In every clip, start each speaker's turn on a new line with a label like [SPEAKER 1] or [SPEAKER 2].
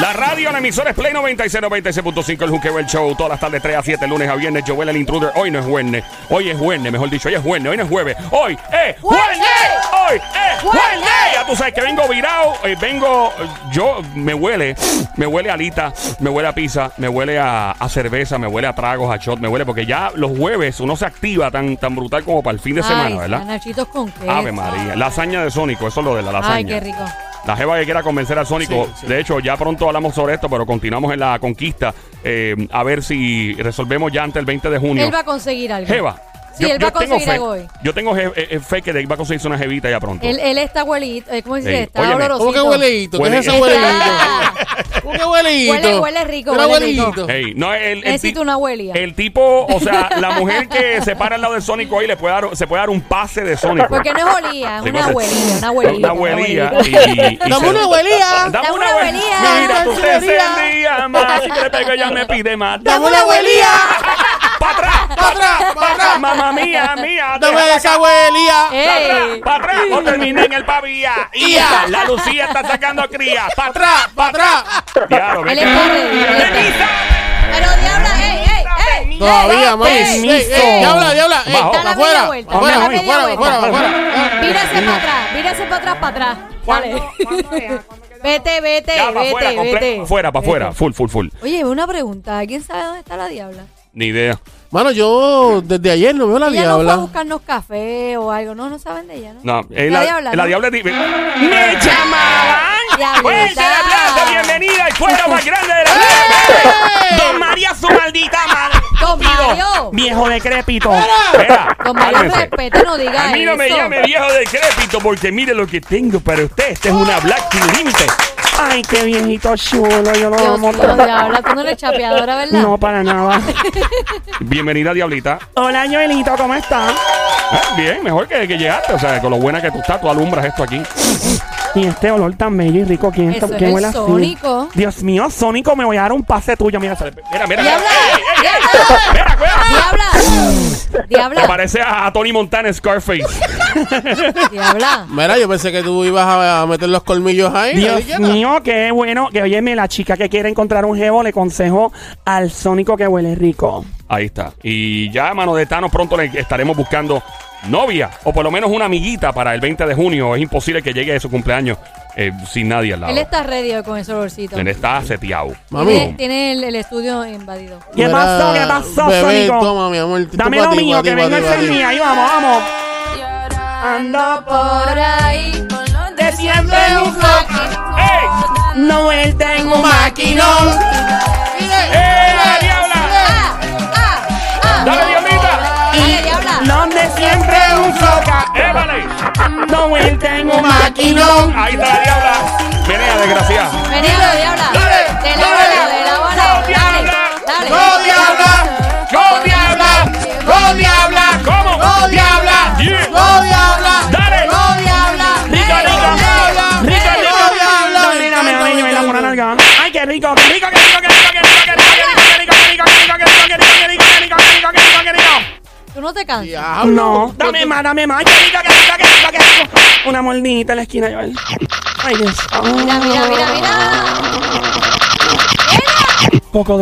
[SPEAKER 1] La radio, la emisora es Play 96, 96.5, el Juqueo, el show, todas las tardes 3 a 7, lunes a viernes, Joel el intruder. Hoy no es jueves, hoy es jueves, mejor dicho, hoy es jueves, hoy no es jueves, hoy es jueves, hoy es jueves. Ya tú sabes que vengo virado, eh, vengo, yo, me huele, me huele a alita, me huele a pizza, me huele a, a cerveza, me huele a tragos, a shot, me huele, porque ya los jueves uno se activa tan, tan brutal como para el fin de semana, ¿verdad?
[SPEAKER 2] Nachitos con queso.
[SPEAKER 1] Ave María, lasaña de Sónico, eso es lo de la lasaña.
[SPEAKER 2] Ay, qué rico.
[SPEAKER 1] La jeva que quiera convencer al Sónico.
[SPEAKER 3] Sí, sí.
[SPEAKER 1] De hecho, ya pronto hablamos sobre esto, pero continuamos en la conquista. eh, a ver si resolvemos ya antes el 20 de junio.
[SPEAKER 2] Él va a conseguir algo.
[SPEAKER 1] Jeva.
[SPEAKER 2] Sí, él va a conseguir algo hoy.
[SPEAKER 1] Yo tengo je- eh, eh, fe que él va a conseguirse una jevita ya pronto.
[SPEAKER 2] Él, él está huelito. eh, ¿Cómo se dice?
[SPEAKER 1] Ey,
[SPEAKER 2] está
[SPEAKER 1] óyeme.
[SPEAKER 2] olorosito.
[SPEAKER 3] ¿Cómo que hueleito? ¿Qué
[SPEAKER 1] Huele-
[SPEAKER 3] es ese hueleito? ¿Cómo que hueleito?
[SPEAKER 2] Huele- huele rico, huele rico.
[SPEAKER 1] Ey, no, el, el,
[SPEAKER 2] Necesito una huelia.
[SPEAKER 1] el tipo, o sea, la mujer que se para al lado del Sónico ahí le puede dar, se puede dar un pase de Sónico.
[SPEAKER 2] Porque no es olía, es
[SPEAKER 1] Sí,
[SPEAKER 2] una huelilla, una huelilla.
[SPEAKER 1] Una
[SPEAKER 3] Dame una huelía.
[SPEAKER 1] Dame una
[SPEAKER 2] huelía.
[SPEAKER 1] Mira, tú te encendías más. Si te pego, ella me pide más.
[SPEAKER 3] Dame una huelía.
[SPEAKER 1] ¡Para atrás!
[SPEAKER 3] ¡Para atrás! ¡Para atrás!
[SPEAKER 1] Mamá mía, mía.
[SPEAKER 3] Dame esa
[SPEAKER 1] acá.
[SPEAKER 3] huelía.
[SPEAKER 2] Ey.
[SPEAKER 1] Para atrás, no terminé en el pavía.
[SPEAKER 3] Ya.
[SPEAKER 1] la Lucía está sacando crías. Para atrás.
[SPEAKER 3] ¡Atrás! ¡Para atrás!
[SPEAKER 2] Está-
[SPEAKER 1] Benita.
[SPEAKER 2] Pero diabla, ey, ey, ey.
[SPEAKER 3] Todavía, mami. Diabla, diabla. Afuera.
[SPEAKER 2] media vuelta,
[SPEAKER 3] Afuera, afuera,
[SPEAKER 2] vuelta.
[SPEAKER 3] afuera, afuera.
[SPEAKER 2] Vírase para atrás, vírase para atrás, para atrás. Dale. Vete, vete,
[SPEAKER 1] Ya, para
[SPEAKER 2] vete,
[SPEAKER 1] afuera,
[SPEAKER 2] vete.
[SPEAKER 1] Fuera, para afuera. Full, full, full.
[SPEAKER 2] Oye, una pregunta. ¿Quién sabe dónde está la diabla?
[SPEAKER 1] Ni idea.
[SPEAKER 3] Mano, yo desde ayer no veo la
[SPEAKER 2] Ella no fue a
[SPEAKER 3] diabla.
[SPEAKER 2] buscarnos café o algo. No, no saben de ella, ¿no?
[SPEAKER 1] No, eh,
[SPEAKER 2] La
[SPEAKER 1] la,
[SPEAKER 2] diabla,
[SPEAKER 1] la
[SPEAKER 2] ¿no?
[SPEAKER 1] diabla es di- ¡Me llamaban!
[SPEAKER 2] Diablita.
[SPEAKER 1] ¡Fuerte el aplauso! ¡Bienvenida al fuego más grande de la vida! ¡Don María, su maldita madre!
[SPEAKER 2] Don Mario.
[SPEAKER 1] ¡Viejo decrépito! Espera,
[SPEAKER 2] Don Mario,
[SPEAKER 1] cálmese.
[SPEAKER 2] respete, no diga
[SPEAKER 1] A mí no me
[SPEAKER 2] eso.
[SPEAKER 1] llame viejo decrépito porque mire lo que tengo para usted. Esta es una Black Sin Límite. Ay, qué viejito chulo. Yo lo
[SPEAKER 2] Dios
[SPEAKER 1] amo.
[SPEAKER 2] mío, diabla. Tú no eres chapeadora, ¿verdad?
[SPEAKER 1] No, para nada. Bienvenida, Diablita. Hola, Joelito, ¿cómo estás? bien, mejor que, que llegaste. O sea, con lo buena que tú estás, tú alumbras esto aquí. Y este olor tan bello y rico, ¿quién,
[SPEAKER 2] Eso
[SPEAKER 1] está,
[SPEAKER 2] es
[SPEAKER 1] quién
[SPEAKER 2] el
[SPEAKER 1] huele así?
[SPEAKER 2] Sónico.
[SPEAKER 1] Dios mío, Sónico, me voy a dar un pase tuyo. Mira, sale- mira, mira.
[SPEAKER 2] Diabla,
[SPEAKER 1] ey, ey, ey,
[SPEAKER 2] diabla.
[SPEAKER 1] Mira, cuidado.
[SPEAKER 2] Diabla.
[SPEAKER 1] Te
[SPEAKER 2] Diabla.
[SPEAKER 1] parece a, a Tony Montana en Scarface.
[SPEAKER 2] Diabla.
[SPEAKER 3] Mira, yo pensé que tú ibas a, a meter los colmillos ahí.
[SPEAKER 1] Dios mío, qué bueno. Que óyeme, la chica que quiere encontrar un jevo le consejo al Sónico que huele rico. Ahí está. Y ya, mano de Thanos, pronto le estaremos buscando novia o por lo menos una amiguita para el 20 de junio. Es imposible que llegue a su cumpleaños eh, sin nadie al lado.
[SPEAKER 2] Él está ready con ese olorcito.
[SPEAKER 1] Él está seteado.
[SPEAKER 2] Tiene,
[SPEAKER 3] Mami.
[SPEAKER 2] tiene el, el estudio invadido.
[SPEAKER 1] ¿Qué pasó? ¿Qué pasó,
[SPEAKER 3] bebé,
[SPEAKER 1] Sónico?
[SPEAKER 3] Toma, mi amor. Tú
[SPEAKER 1] Dame lo mío,
[SPEAKER 3] ti,
[SPEAKER 1] que vengo
[SPEAKER 3] ti.
[SPEAKER 1] mía. Ahí vamos, vamos. Ando
[SPEAKER 2] Por ahí.
[SPEAKER 1] de siempre un. No él tengo un maquinón. ¡Eh, la diabla!
[SPEAKER 2] Ah, ah, ah.
[SPEAKER 1] ¡Dale, diablita!
[SPEAKER 2] Diabla.
[SPEAKER 1] Donde siempre un soca. ¡Eh! No tengo un maquinón. Ahí está la diabla. Venía, desgraciada.
[SPEAKER 2] Venía, diabla.
[SPEAKER 1] Dale,
[SPEAKER 2] De la bola, de la bola.
[SPEAKER 1] No,
[SPEAKER 2] Dale,
[SPEAKER 1] diabla.
[SPEAKER 2] dale.
[SPEAKER 3] ¡No, diabla!
[SPEAKER 1] ¡Go, diabla! ¡Go, diabla! ¿Cómo?
[SPEAKER 3] ¡No, diabla!
[SPEAKER 1] Nalga. ¡Ay, qué rico, qué rico, qué rico, qué rico, qué rico, qué rico, qué rico, qué rico, qué rico, qué rico, qué rico, qué rico, qué rico, qué rico, qué rico, qué rico, qué rico!
[SPEAKER 2] Tú no te cansas.
[SPEAKER 1] No, dame más, dame más. ¡Qué rico, qué rico, qué rico, qué rico! Una mordidita en la esquina, Joel. Ay, Dios.
[SPEAKER 2] Mira, mira, mira, mira.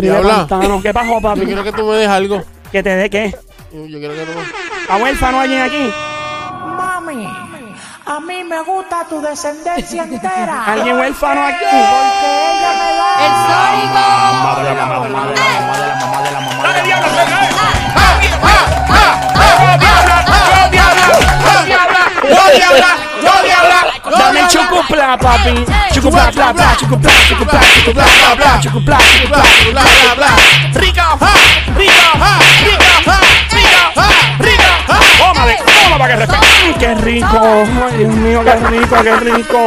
[SPEAKER 3] Diabla.
[SPEAKER 1] pantano. ¿Qué pasó,
[SPEAKER 3] Yo
[SPEAKER 1] papi?
[SPEAKER 3] quiero que tú me des algo.
[SPEAKER 1] ¿Que te dé qué?
[SPEAKER 3] Yo yo quiero que tú me...
[SPEAKER 1] ¿A huérfano alguien aquí?
[SPEAKER 4] Mami, a mí me gusta tu descendencia entera.
[SPEAKER 1] ¿Alguien huérfano aquí?
[SPEAKER 4] Porque ella me da.
[SPEAKER 2] El Sónico.
[SPEAKER 1] Mamá de la mamá, mamá de la mamá de la mamá de la mamá. ¡Dale, diablo!
[SPEAKER 3] ¡No, diabla! ¡No, diabla! ¡No,
[SPEAKER 1] Dame chucupla, papi. Chucupla, bla, bla, chucupla, chucupla, chucupla, bla, bla, chucupla, chucupla,
[SPEAKER 3] Bla, bla, bla.
[SPEAKER 1] Rico, ja, rico, ja, rico, ja, rico, ja, rico, ja. Tómale, toma para que respete. Qué rico, ay Dios mío, qué rico, qué rico.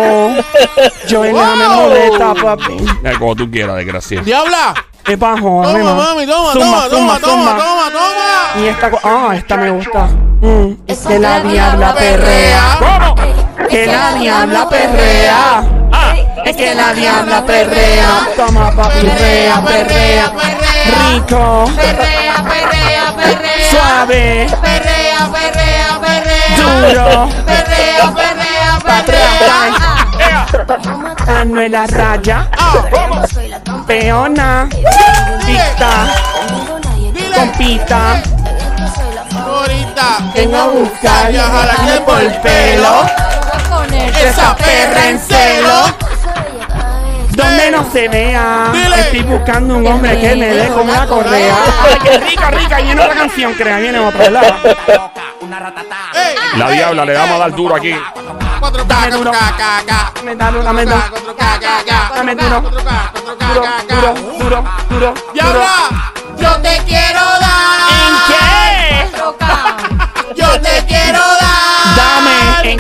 [SPEAKER 1] Yo me
[SPEAKER 3] Wow.
[SPEAKER 1] molesta, papi. Como tú quieras, desgraciado.
[SPEAKER 3] ¡Diabla!
[SPEAKER 1] ¿Qué bajo?
[SPEAKER 3] Toma, mami, toma, toma, toma, toma, toma, toma.
[SPEAKER 1] Y esta, ah, esta me gusta. Mm, es que la
[SPEAKER 2] la
[SPEAKER 1] diabla
[SPEAKER 2] diabla
[SPEAKER 1] perrea. ¿Cómo? Que la diabla perrea. Ah, es que la diabla perrea. Toma, papi, perrea, perrea. Rico,
[SPEAKER 2] Perrea, perrea, perrea.
[SPEAKER 1] suave,
[SPEAKER 2] Perrea, perrea, perrea.
[SPEAKER 1] duro.
[SPEAKER 2] Perrea, perrea, perrea.
[SPEAKER 1] Ea.
[SPEAKER 5] Anuela Raya,
[SPEAKER 6] ¿Cómo?
[SPEAKER 5] Peona,
[SPEAKER 3] Dile.
[SPEAKER 5] Compita,
[SPEAKER 3] Ahorita.
[SPEAKER 5] vengo a buscar
[SPEAKER 3] Y a jalarle por el pelo.
[SPEAKER 2] Poner.
[SPEAKER 3] Esa perra en celo.
[SPEAKER 5] donde no se vea.
[SPEAKER 3] Dile.
[SPEAKER 5] Estoy buscando un hombre que me dé con una correa. Ay, qué rica, rica. Y otra canción, crea, viene otra,
[SPEAKER 6] La diabla, le vamos a dar duro aquí.
[SPEAKER 3] 4K,
[SPEAKER 5] Dame duro.
[SPEAKER 3] 4K, K, K.
[SPEAKER 5] Dame, dame, dame, dame.
[SPEAKER 3] 4K, K, K.
[SPEAKER 5] Dame duro.
[SPEAKER 3] 4K, 4K,
[SPEAKER 5] Duro,
[SPEAKER 3] K, K.
[SPEAKER 5] duro, duro, duro.
[SPEAKER 3] Diabla, yo te quiero dar.
[SPEAKER 5] ¿En qué?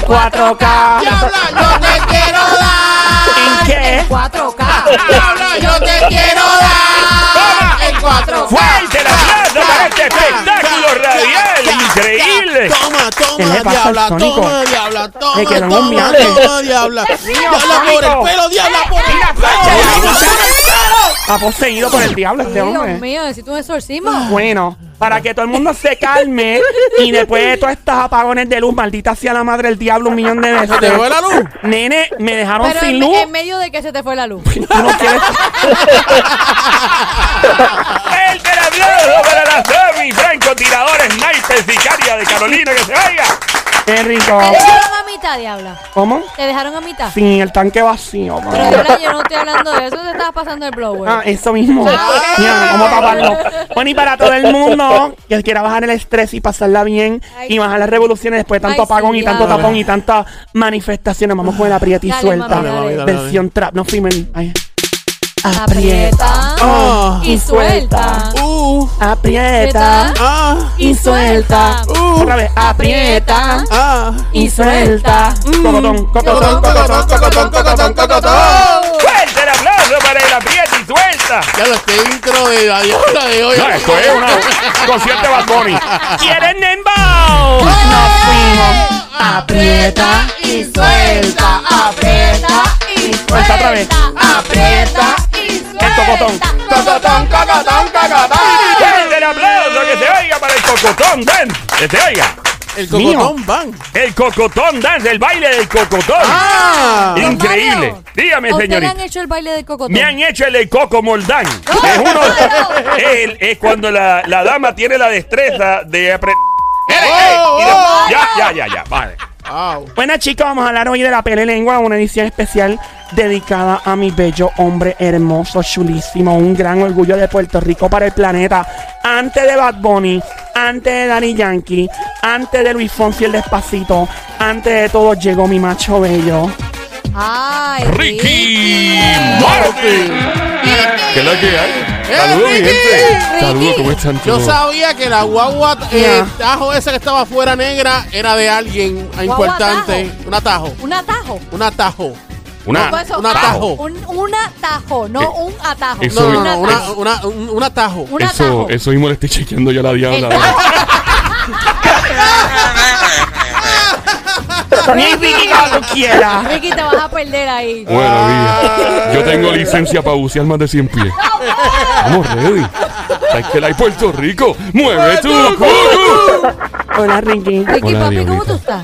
[SPEAKER 5] 4K.
[SPEAKER 3] Diabla, yo te quiero dar.
[SPEAKER 5] ¿En qué?
[SPEAKER 2] 4K.
[SPEAKER 3] Diabla, yo te quiero dar. En 4K.
[SPEAKER 6] ¡Fuerte el aplauso para este espectáculo radial! ¡Increíble!
[SPEAKER 3] Toma,
[SPEAKER 5] ¿Qué le
[SPEAKER 3] toma, diabla, toma, diabla, toma, toma, toma, diabla. Diabla por el pelo, diabla por el pelo.
[SPEAKER 5] Está poseído por el diablo este
[SPEAKER 2] Dios
[SPEAKER 5] hombre.
[SPEAKER 2] mío, necesito un exorcismo.
[SPEAKER 5] Bueno, para que todo el mundo se calme y después de todos estos apagones de luz, maldita sea la madre del diablo un millón de veces.
[SPEAKER 3] ¿Te fue la luz?
[SPEAKER 5] Nene, me dejaron
[SPEAKER 2] Pero
[SPEAKER 5] sin
[SPEAKER 2] en,
[SPEAKER 5] luz.
[SPEAKER 2] en medio de que se te fue la luz.
[SPEAKER 5] Tú no quieres.
[SPEAKER 6] ¡Fuerte el aplauso para la Semi! Francotirador, sniper, sicaria de Carolina, que se vaya.
[SPEAKER 5] Qué rico.
[SPEAKER 2] Te dejaron a mitad, diabla.
[SPEAKER 5] ¿Cómo?
[SPEAKER 2] Te dejaron a mitad.
[SPEAKER 5] Sin el tanque vacío. mamá.
[SPEAKER 2] Pero diabla, yo no estoy hablando de eso. Te estabas pasando el blower.
[SPEAKER 5] Ah, eso mismo. Mira, a taparlo. Bueno, y para todo el mundo que quiera bajar el estrés y pasarla bien
[SPEAKER 2] Ay,
[SPEAKER 5] y bajar las revoluciones después de tanto
[SPEAKER 2] Ay, sí,
[SPEAKER 5] apagón y tanto tapón y tantas manifestaciones, vamos con el aprieta y
[SPEAKER 2] Dale,
[SPEAKER 5] suelta.
[SPEAKER 2] mami, dale.
[SPEAKER 3] dale.
[SPEAKER 5] Versión trap. No fuimos en- ay.
[SPEAKER 2] Aprieta
[SPEAKER 3] Ah.
[SPEAKER 2] y suelta.
[SPEAKER 3] Uh,
[SPEAKER 5] Aprieta
[SPEAKER 3] ah,
[SPEAKER 5] y suelta.
[SPEAKER 3] Uh.
[SPEAKER 5] Otra vez, aprieta
[SPEAKER 3] ah.
[SPEAKER 5] y suelta. Cocotón, cocotón,
[SPEAKER 3] Cocotón, cocotón, cocotón, cocotón.
[SPEAKER 6] ¡Fuerte el aplauso para el aprieta y suelta!
[SPEAKER 3] Ya lo este intro de la diabla de hoy.
[SPEAKER 6] No, esto es una concierto de Bad Bunny.
[SPEAKER 5] ¿Quieren dembow? Nos fuimos. Aprieta y suelta. Aprieta y suelta. Otra vez.
[SPEAKER 2] Aprieta y
[SPEAKER 5] El cocotón.
[SPEAKER 3] Cocotón, cocotón, cocotón.
[SPEAKER 6] ¡Fuerte el aplauso que se oiga para el cocotón dance! ¡Que se oiga!
[SPEAKER 3] El cocotón van.
[SPEAKER 6] El cocotón dance, el baile del cocotón.
[SPEAKER 3] Ah.
[SPEAKER 6] Increíble.
[SPEAKER 2] Mario,
[SPEAKER 6] Dígame,
[SPEAKER 2] ¿a usted le han
[SPEAKER 6] señorita.
[SPEAKER 2] hecho el baile del cocotón?
[SPEAKER 6] Me han hecho el de Coco Moldán.
[SPEAKER 2] No,
[SPEAKER 6] es, uno,
[SPEAKER 2] no.
[SPEAKER 6] es, el- es cuando la, la dama tiene la destreza de apretar.
[SPEAKER 3] Oh, oh.
[SPEAKER 6] Ya, ya, ya, ya. Vale.
[SPEAKER 3] Wow.
[SPEAKER 5] Bueno, chicos, vamos a hablar hoy de la Pele Lengua, una edición especial dedicada a mi bello hombre hermoso, chulísimo, un gran orgullo de Puerto Rico para el planeta. Antes de Bad Bunny, antes de Danny Yankee, antes de Luis Fonsi el Despacito, antes de todo llegó mi macho bello.
[SPEAKER 2] Ay,
[SPEAKER 6] Ricky Martin. ¿Qué es lo que hay? Saludos, mi gente. Saludos, ¿cómo están
[SPEAKER 3] Yo
[SPEAKER 6] todos?
[SPEAKER 3] sabía que la guagua, eh,
[SPEAKER 5] Ya.
[SPEAKER 3] tajo esa que estaba afuera negra, era de alguien importante. Un atajo.
[SPEAKER 2] Un atajo.
[SPEAKER 3] Un atajo.
[SPEAKER 6] Una,
[SPEAKER 2] ¿Cómo eso?
[SPEAKER 3] un atajo.
[SPEAKER 2] Un, un atajo, no
[SPEAKER 6] Eh,
[SPEAKER 2] un atajo.
[SPEAKER 6] eso-
[SPEAKER 3] No, no,
[SPEAKER 2] un
[SPEAKER 3] no,
[SPEAKER 2] atajo.
[SPEAKER 3] una, una, un, un atajo.
[SPEAKER 2] Un
[SPEAKER 6] eso, eso mismo le estoy chequeando yo a la diabla.
[SPEAKER 5] Cuando tú quieras.
[SPEAKER 2] Ricky, te vas a perder ahí.
[SPEAKER 6] Bueno, mira, yo tengo licencia para bucear más de 100 pies. Vamos, ready. ¿Sabes que la hay Puerto Rico? ¡Mueve tu cucu!
[SPEAKER 5] Hola, Ricky.
[SPEAKER 2] Ricky,
[SPEAKER 6] Hola,
[SPEAKER 2] papi, ¿cómo tú estás?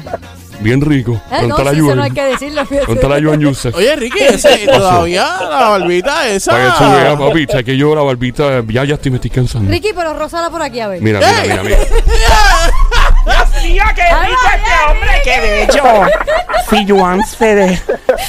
[SPEAKER 6] Bien rico.
[SPEAKER 2] Eh, no,
[SPEAKER 6] la
[SPEAKER 2] sí, eso no hay que decirlo. fíjate.
[SPEAKER 6] Pronto la ayuda en Yusef.
[SPEAKER 3] Oye, Ricky, ese, todavía la barbita esa.
[SPEAKER 6] Para que tú veas, papi. ¿Sabes que yo la barbita ya, ya estoy, me estoy cansando?
[SPEAKER 2] Ricky, pero rózala por aquí, a ver.
[SPEAKER 6] Mira, mira, mira, mira.
[SPEAKER 5] Dios mío, qué rico este hombre, qué bello. Si Joan se, de-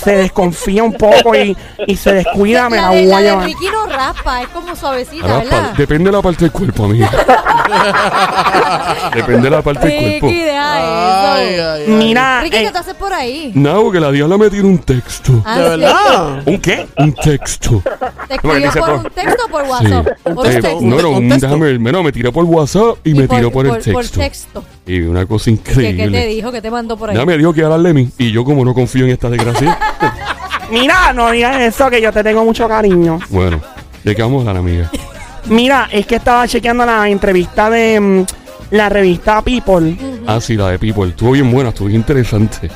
[SPEAKER 5] se desconfía un poco y, y se descuida, me la
[SPEAKER 2] la, de,
[SPEAKER 5] voy
[SPEAKER 2] la
[SPEAKER 5] a
[SPEAKER 2] de
[SPEAKER 5] llevar.
[SPEAKER 2] Ricky no raspa, es como suavecita,
[SPEAKER 6] Ahora,
[SPEAKER 2] ¿verdad?
[SPEAKER 6] pa- depende de la parte del cuerpo, amiga. depende de la parte del cuerpo.
[SPEAKER 2] Ricky, deja
[SPEAKER 3] Ay,
[SPEAKER 2] eso.
[SPEAKER 3] ay, ay.
[SPEAKER 5] Mira,
[SPEAKER 2] Ricky,
[SPEAKER 5] eh,
[SPEAKER 2] ¿qué te haces por ahí?
[SPEAKER 6] No, porque la diabla me tiene un texto.
[SPEAKER 2] Ah,
[SPEAKER 3] ¿De
[SPEAKER 2] sí.
[SPEAKER 3] verdad?
[SPEAKER 6] ¿Un qué? Un texto.
[SPEAKER 2] ¿Te escribió
[SPEAKER 6] dice
[SPEAKER 2] por un texto o por
[SPEAKER 6] Sí.
[SPEAKER 2] WhatsApp? Por un
[SPEAKER 6] Eh,
[SPEAKER 2] texto.
[SPEAKER 6] no, no,
[SPEAKER 3] ¿Un
[SPEAKER 6] un,
[SPEAKER 3] texto?
[SPEAKER 6] déjame, no, me tiró por WhatsApp y,
[SPEAKER 2] Y
[SPEAKER 6] me tiró por, el texto.
[SPEAKER 2] Por texto.
[SPEAKER 6] Y una cosa
[SPEAKER 2] ¿Qué, ¿Qué te
[SPEAKER 6] increíble.
[SPEAKER 2] dijo? ¿Qué te mandó por ahí?
[SPEAKER 6] Ya me dijo que hablarle a mí. Y yo, como no confío en esta desgracia,
[SPEAKER 5] mira, no digas eso, que yo te tengo mucho cariño.
[SPEAKER 6] bueno, ¿de qué vamos a hablar, amiga?
[SPEAKER 5] Mira, es que estaba chequeando la entrevista de mm, la revista People
[SPEAKER 6] Ah, sí, la de People. Estuvo bien buena, estuvo bien interesante.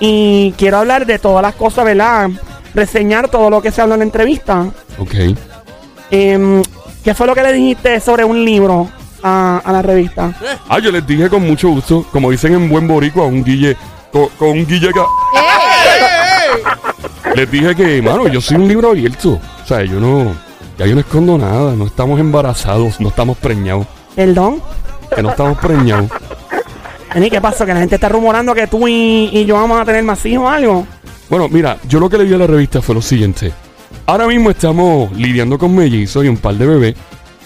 [SPEAKER 5] y quiero hablar de todas las cosas, ¿verdad? Reseñar todo lo que se habló en la entrevista.
[SPEAKER 6] Ok.
[SPEAKER 5] Em, ¿Qué fue lo que le dijiste sobre un libro a, a la revista?
[SPEAKER 6] Ah, yo les dije con mucho gusto, como dicen en buen boricua, un guille, con, con un guille. Les dije que, mano, yo soy un libro abierto. O sea, yo no. Ya yo no escondo nada. No estamos embarazados, no estamos preñados.
[SPEAKER 5] Perdón.
[SPEAKER 6] Que no estamos preñados.
[SPEAKER 5] Vení, ¿qué pasó? Que la gente está rumorando que tú y, y yo vamos a tener más hijos o algo.
[SPEAKER 6] Bueno, mira, yo lo que le di a la revista fue lo siguiente. Ahora mismo estamos lidiando con mellizos y un par de bebés.